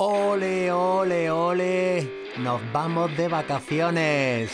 Ole, ole, ole. Nos vamos de vacaciones.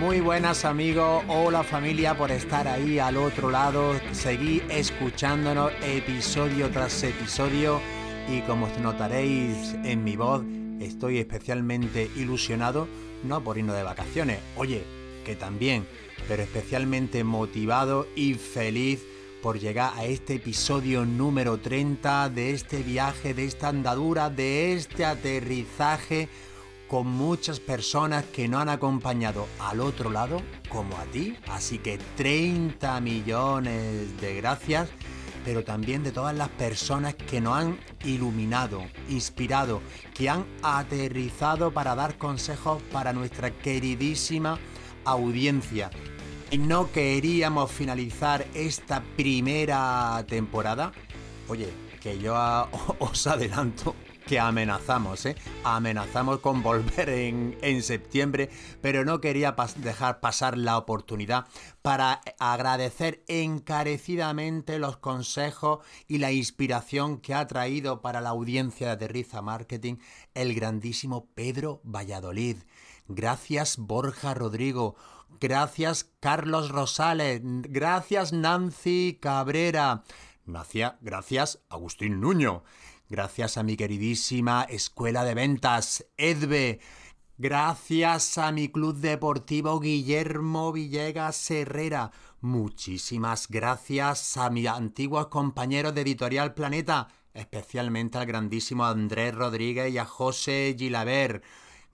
Muy buenas amigos, hola familia por estar ahí al otro lado, seguí escuchándonos episodio tras episodio y como notaréis en mi voz, estoy especialmente ilusionado, no por irnos de vacaciones, oye, que también, pero especialmente motivado y feliz por llegar a este episodio número 30 de este viaje, de esta andadura, de este aterrizaje con muchas personas que no han acompañado al otro lado como a ti. Así que 30 millones de gracias, pero también de todas las personas que nos han iluminado, inspirado, que han aterrizado para dar consejos para nuestra queridísima audiencia. Y no queríamos finalizar esta primera temporada. Oye, que yo os adelanto que amenazamos, ¿eh? Amenazamos con volver en, en septiembre, pero no quería dejar pasar la oportunidad para agradecer encarecidamente los consejos y la inspiración que ha traído para la audiencia de Riza Marketing el grandísimo Pedro Valladolid. Gracias Borja Rodrigo, gracias Carlos Rosales, gracias Nancy Cabrera, gracias Agustín Nuño. Gracias a mi queridísima Escuela de Ventas, EDVE. Gracias a mi club deportivo Guillermo Villegas Herrera. Muchísimas gracias a mis antiguos compañeros de Editorial Planeta, especialmente al grandísimo Andrés Rodríguez y a José Gilaber.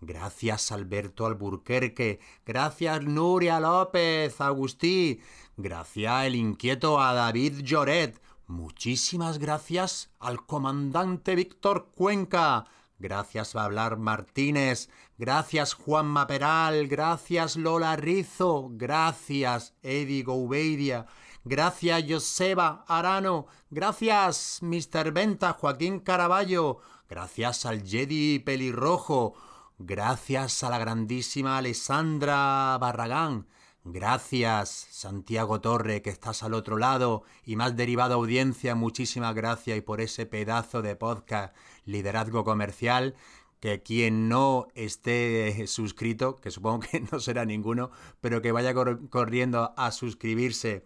Gracias Alberto Alburquerque. Gracias Nuria López, Agustí. Gracias el inquieto a David Lloret. Muchísimas gracias al comandante Víctor Cuenca. Gracias a hablar Martínez. Gracias Juan Maperal. Gracias Lola Rizo. Gracias Eddie Gouvedia. Gracias Joseba Arano. Gracias Mr. Venta Joaquín Caraballo. Gracias al Jedi Pelirrojo. Gracias a la grandísima Alessandra Barragán. Gracias, Santiago Torre, que estás al otro lado, y más derivada audiencia, muchísimas gracias y por ese pedazo de podcast Liderazgo Comercial, que quien no esté suscrito, que supongo que no será ninguno, pero que vaya corriendo a suscribirse.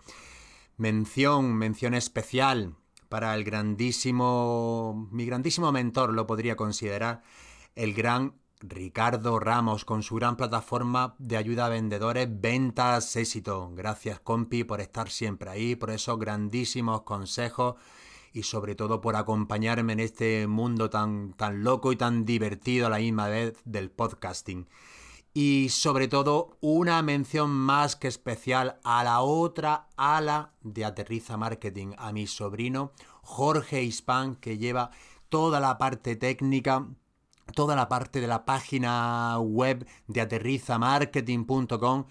Mención, mención especial para el grandísimo, mi grandísimo mentor lo podría considerar, el gran Ricardo Ramos con su gran plataforma de ayuda a vendedores, ventas, éxito. Gracias compi por estar siempre ahí, por esos grandísimos consejos y sobre todo por acompañarme en este mundo tan, tan loco y tan divertido a la misma vez del podcasting. Y sobre todo una mención más que especial a la otra ala de Aterriza Marketing, a mi sobrino Jorge Hispan, que lleva toda la parte técnica toda la parte de la página web de aterrizamarketing.com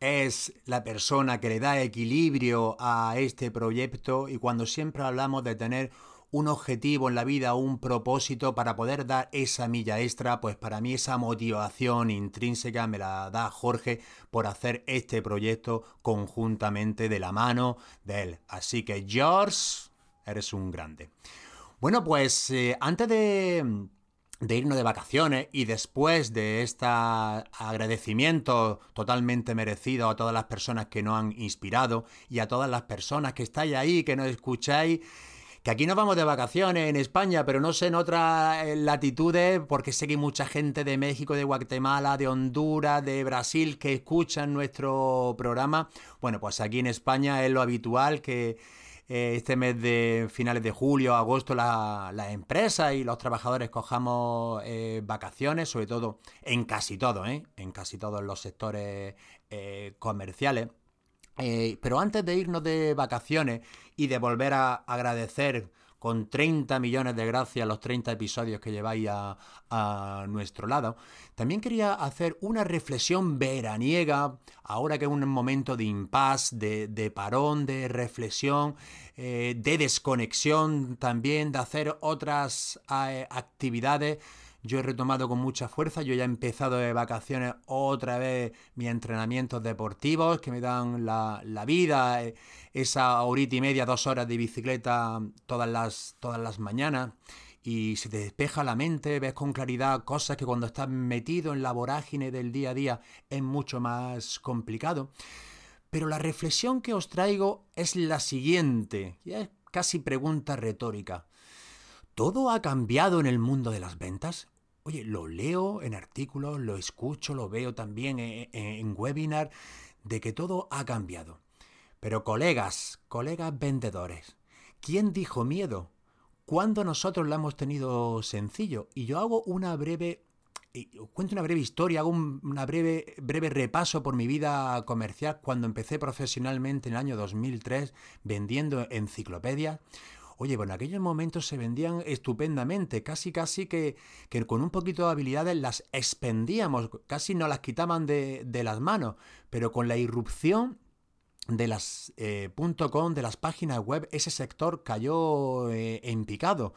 es la persona que le da equilibrio a este proyecto y cuando siempre hablamos de tener un objetivo en la vida, un propósito para poder dar esa milla extra, pues para mí esa motivación intrínseca me la da Jorge por hacer este proyecto conjuntamente de la mano de él. Así que George, eres un grande. Bueno, pues eh, antes de de irnos de vacaciones y después de este agradecimiento totalmente merecido a todas las personas que nos han inspirado y a todas las personas que estáis ahí, que nos escucháis, que aquí nos vamos de vacaciones en España, pero no sé en otras eh, latitudes, porque sé que hay mucha gente de México, de Guatemala, de Honduras, de Brasil que escuchan nuestro programa. Bueno, pues aquí en España es lo habitual que eh, este mes de finales de julio, agosto, las empresas y los trabajadores cojamos eh, vacaciones, sobre todo en casi todo, ¿eh? en casi todos los sectores comerciales. pero antes de irnos de vacaciones y de volver a agradecer con 30 millones de gracias los 30 episodios que lleváis a, nuestro lado, también quería hacer una reflexión veraniega, ahora que es un momento de impas, de, parón, de reflexión, eh, de desconexión también, de hacer otras eh, actividades yo he retomado con mucha fuerza, yo ya he empezado de vacaciones otra vez mis entrenamientos deportivos que me dan la, vida, eh, esa horita y media, dos horas de bicicleta todas las, todas las mañanas y se te despeja la mente, ves con claridad cosas que cuando estás metido en la vorágine del día a día es mucho más complicado. Pero la reflexión que os traigo es la siguiente, y es casi pregunta retórica. ¿Todo ha cambiado en el mundo de las ventas? Oye, lo leo en artículos, lo escucho, lo veo también en, en webinar, de que todo ha cambiado. Pero colegas, colegas vendedores, ¿quién dijo miedo? ¿Cuándo nosotros lo hemos tenido sencillo? Y yo hago una breve cuento una breve historia, hago un breve, breve repaso por mi vida comercial cuando empecé profesionalmente en el año 2003 vendiendo enciclopedias. Oye, bueno, en aquellos momentos se vendían estupendamente, casi casi que, que con un poquito de habilidades las expendíamos, casi no las quitaban de, las manos, pero con la irrupción de las eh, .com, de las páginas web, ese sector cayó eh, en picado.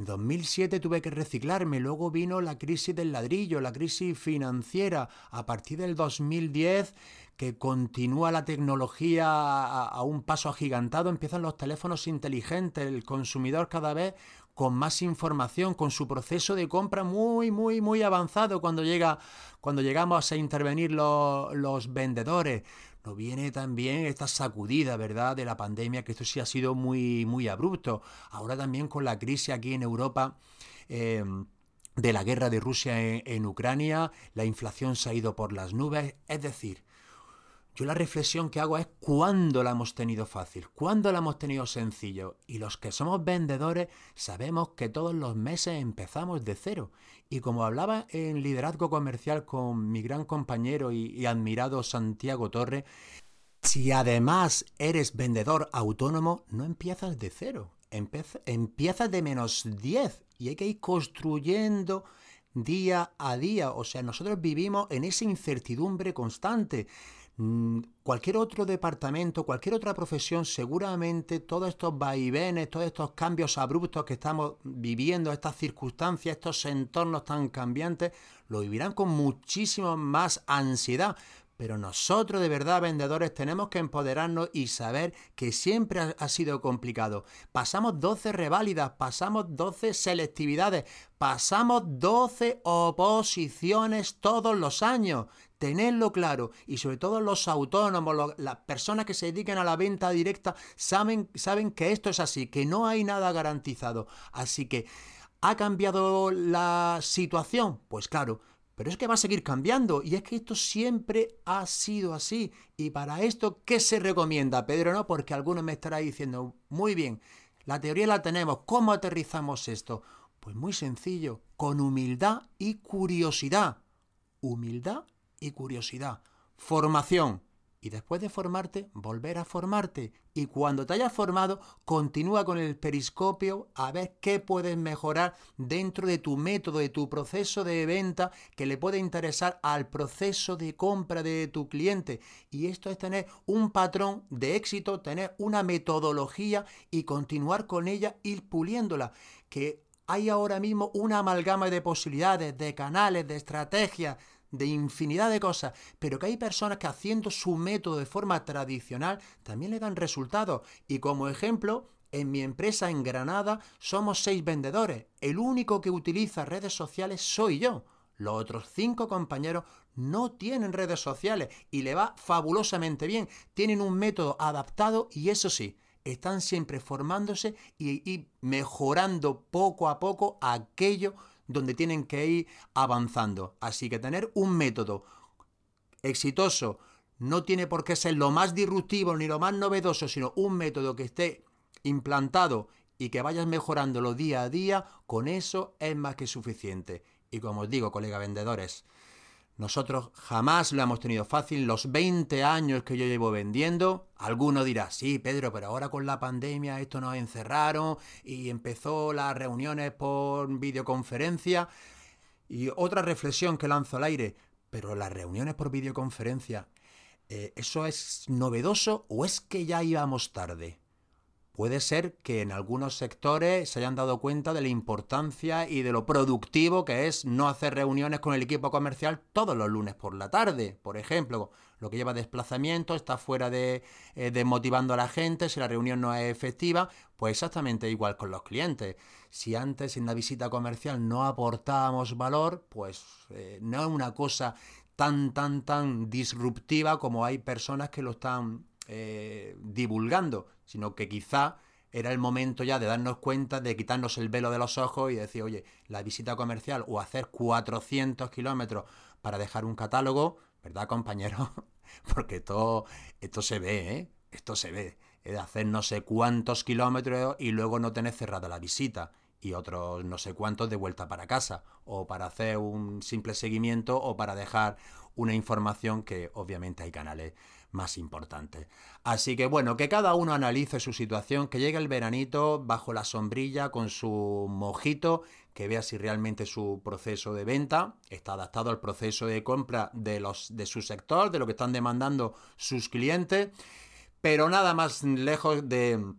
En 2007 tuve que reciclarme, luego vino la crisis del ladrillo, la crisis financiera. A partir del 2010 que continúa la tecnología a, un paso agigantado, empiezan los teléfonos inteligentes, el consumidor cada vez con más información, con su proceso de compra muy, muy, muy avanzado cuando, llega, cuando llegamos a intervenir los vendedores. Nos viene también esta sacudida, ¿verdad?, de la pandemia, que esto sí ha sido muy, muy abrupto. Ahora también con la crisis aquí en Europa. Eh, de la guerra de Rusia en Ucrania, la inflación se ha ido por las nubes, es decir, yo la reflexión que hago es cuándo la hemos tenido fácil, cuándo la hemos tenido sencillo. Y los que somos vendedores sabemos que todos los meses empezamos de cero. Y como hablaba en liderazgo comercial con mi gran compañero y, admirado Santiago Torre, si además eres vendedor autónomo, no empiezas de cero, empiezas de menos 10 y hay que ir construyendo día a día. O sea, nosotros vivimos en esa incertidumbre constante. Mm, cualquier otro departamento, cualquier otra profesión, seguramente todos estos vaivenes, todos estos cambios abruptos que estamos viviendo, estas circunstancias, estos entornos tan cambiantes, lo vivirán con muchísima más ansiedad. Pero nosotros de verdad, vendedores, tenemos que empoderarnos y saber que siempre ha, sido complicado. Pasamos 12 reválidas, pasamos 12 selectividades, pasamos 12 oposiciones todos los años. Tenedlo claro. Y sobre todo los autónomos, las personas que se dedican a la venta directa, saben, saben que esto es así, que no hay nada garantizado. Así que, ¿ha cambiado la situación? Pues claro, pero es que va a seguir cambiando y es que esto siempre ha sido así. Y para esto, ¿qué se recomienda, Pedro? No, porque algunos me estará diciendo, muy bien, la teoría la tenemos, ¿cómo aterrizamos esto? Pues muy sencillo, con humildad y curiosidad. Humildad y curiosidad. Formación y después de formarte, volver a formarte. Y cuando te hayas formado, continúa con el periscopio a ver qué puedes mejorar dentro de tu método, de tu proceso de venta que le puede interesar al proceso de compra de tu cliente. Y esto es tener un patrón de éxito, tener una metodología y continuar con ella, ir puliéndola. Que hay ahora mismo una amalgama de posibilidades, de canales, de estrategias, de infinidad de cosas, pero que hay personas que haciendo su método de forma tradicional también le dan resultados. Y como ejemplo, en mi empresa en Granada somos seis vendedores. El único que utiliza redes sociales soy yo. Los otros cinco compañeros no tienen redes sociales y le va fabulosamente bien. Tienen un método adaptado y eso sí, están siempre formándose y, mejorando poco a poco aquello donde tienen que ir avanzando. Así que tener un método exitoso no tiene por qué ser lo más disruptivo ni lo más novedoso, sino un método que esté implantado y que vayas mejorándolo día a día, con eso es más que suficiente. Y como os digo, colega vendedores, nosotros jamás lo hemos tenido fácil. Los 20 años que yo llevo vendiendo, alguno dirá, sí, Pedro, pero ahora con la pandemia esto nos encerraron y empezó las reuniones por videoconferencia. Y otra reflexión que lanzo al aire, pero las reuniones por videoconferencia, eh, ¿eso es novedoso o es que ya íbamos tarde? Puede ser que en algunos sectores se hayan dado cuenta de la importancia y de lo productivo que es no hacer reuniones con el equipo comercial todos los lunes por la tarde. Por ejemplo, lo que lleva desplazamiento, está fuera de, eh, motivando a la gente, si la reunión no es efectiva, pues exactamente igual con los clientes. Si antes en la visita comercial no aportábamos valor, pues eh, no es una cosa tan, tan, tan disruptiva como hay personas que lo están eh, divulgando, sino que quizá era el momento ya de darnos cuenta, de quitarnos el velo de los ojos y decir, oye, la visita comercial o hacer 400 kilómetros para dejar un catálogo, ¿verdad, compañero? Porque todo, esto se ve, ¿eh? Esto se ve. Es de hacer no sé cuántos kilómetros y luego no tener cerrada la visita y otros no sé cuántos de vuelta para casa o para hacer un simple seguimiento o para dejar una información que obviamente hay canales más importantes. Así que bueno, que cada uno analice su situación, que llegue el veranito bajo la sombrilla con su mojito, que vea si realmente su proceso de venta está adaptado al proceso de compra de, los, de su sector, de lo que están demandando sus clientes, pero nada más lejos de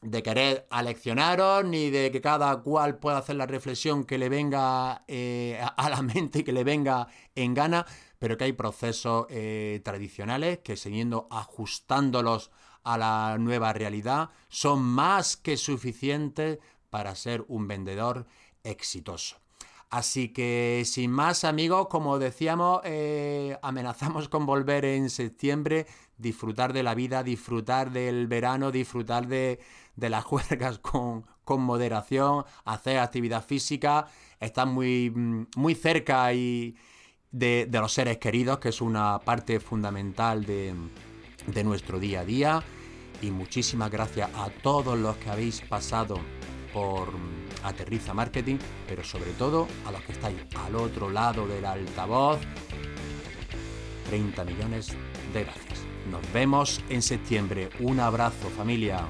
de querer aleccionaros, ni de que cada cual pueda hacer la reflexión que le venga eh, a la mente y que le venga en gana, pero que hay procesos eh, tradicionales que siguiendo ajustándolos a la nueva realidad son más que suficientes para ser un vendedor exitoso. Así que sin más amigos, como decíamos, eh, amenazamos con volver en septiembre, disfrutar de la vida, disfrutar del verano, disfrutar de, las juergas con, moderación, hacer actividad física, estar muy, muy cerca y de, los seres queridos, que es una parte fundamental de, de nuestro día a día. Y muchísimas gracias a todos los que habéis pasado por Aterriza Marketing, pero sobre todo a los que estáis al otro lado del altavoz. 30 millones de gracias. Nos vemos en septiembre. Un abrazo familia.